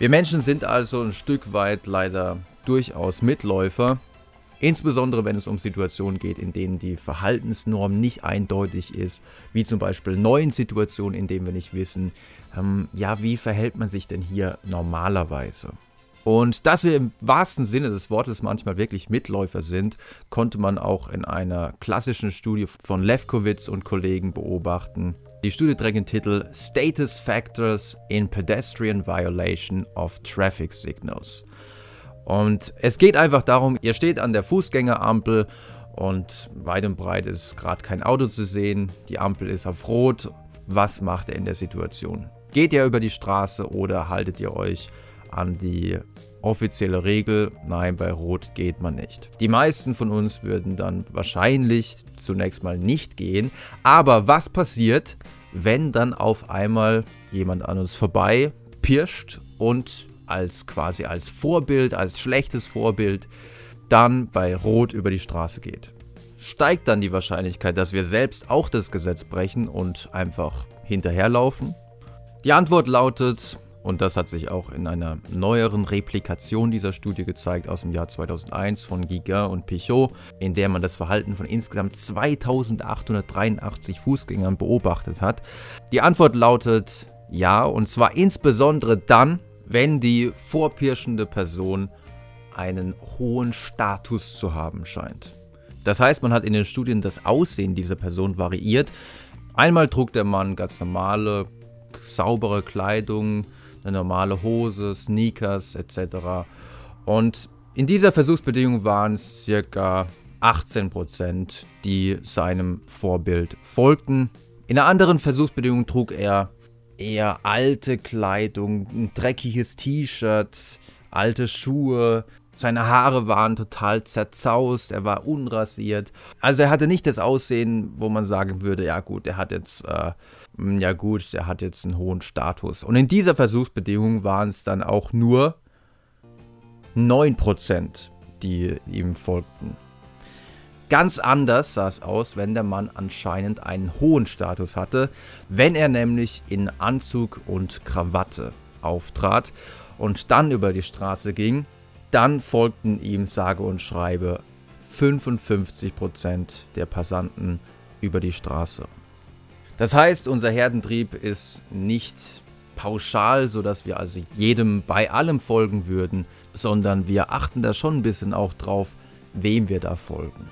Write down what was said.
Wir Menschen sind also ein Stück weit leider durchaus Mitläufer, insbesondere wenn es um Situationen geht, in denen die Verhaltensnorm nicht eindeutig ist, wie zum Beispiel neuen Situationen, in denen wir nicht wissen, ähm, ja, wie verhält man sich denn hier normalerweise? Und dass wir im wahrsten Sinne des Wortes manchmal wirklich Mitläufer sind, konnte man auch in einer klassischen Studie von Lefkowitz und Kollegen beobachten. Die Studie trägt den Titel Status Factors in Pedestrian Violation of Traffic Signals. Und es geht einfach darum, ihr steht an der Fußgängerampel und weit und breit ist gerade kein Auto zu sehen, die Ampel ist auf Rot. Was macht ihr in der Situation? Geht ihr über die Straße oder haltet ihr euch an die offizielle Regel, nein, bei Rot geht man nicht. Die meisten von uns würden dann wahrscheinlich zunächst mal nicht gehen. Aber was passiert, wenn dann auf einmal jemand an uns vorbei pirscht und als quasi als Vorbild, als schlechtes Vorbild, dann bei Rot über die Straße geht? Steigt dann die Wahrscheinlichkeit, dass wir selbst auch das Gesetz brechen und einfach hinterherlaufen? Die Antwort lautet, und das hat sich auch in einer neueren Replikation dieser Studie gezeigt aus dem Jahr 2001 von Guiguin und Pichot, in der man das Verhalten von insgesamt 2883 Fußgängern beobachtet hat. Die Antwort lautet ja, und zwar insbesondere dann, wenn die vorpirschende Person einen hohen Status zu haben scheint. Das heißt, man hat in den Studien das Aussehen dieser Person variiert. Einmal trug der Mann ganz normale, saubere Kleidung, eine normale Hose, Sneakers etc. Und in dieser Versuchsbedingung waren es circa 18%, die seinem Vorbild folgten. In einer anderen Versuchsbedingung trug er eher alte Kleidung, ein dreckiges T-Shirt, alte Schuhe. Seine Haare waren total zerzaust, er war unrasiert. Also er hatte nicht das Aussehen, wo man sagen würde, ja gut, er hat jetzt äh, hm, ja gut, der hat jetzt einen hohen Status. Und in dieser Versuchsbedingung waren es dann auch nur 9%, die ihm folgten. Ganz anders sah es aus, wenn der Mann anscheinend einen hohen Status hatte, wenn er nämlich in Anzug und Krawatte auftrat und dann über die Straße ging, dann folgten ihm sage und schreibe 55% der Passanten über die Straße. Das heißt, unser Herdentrieb ist nicht pauschal, sodass wir also jedem bei allem folgen würden, sondern wir achten da schon ein bisschen auch drauf, wem wir da folgen.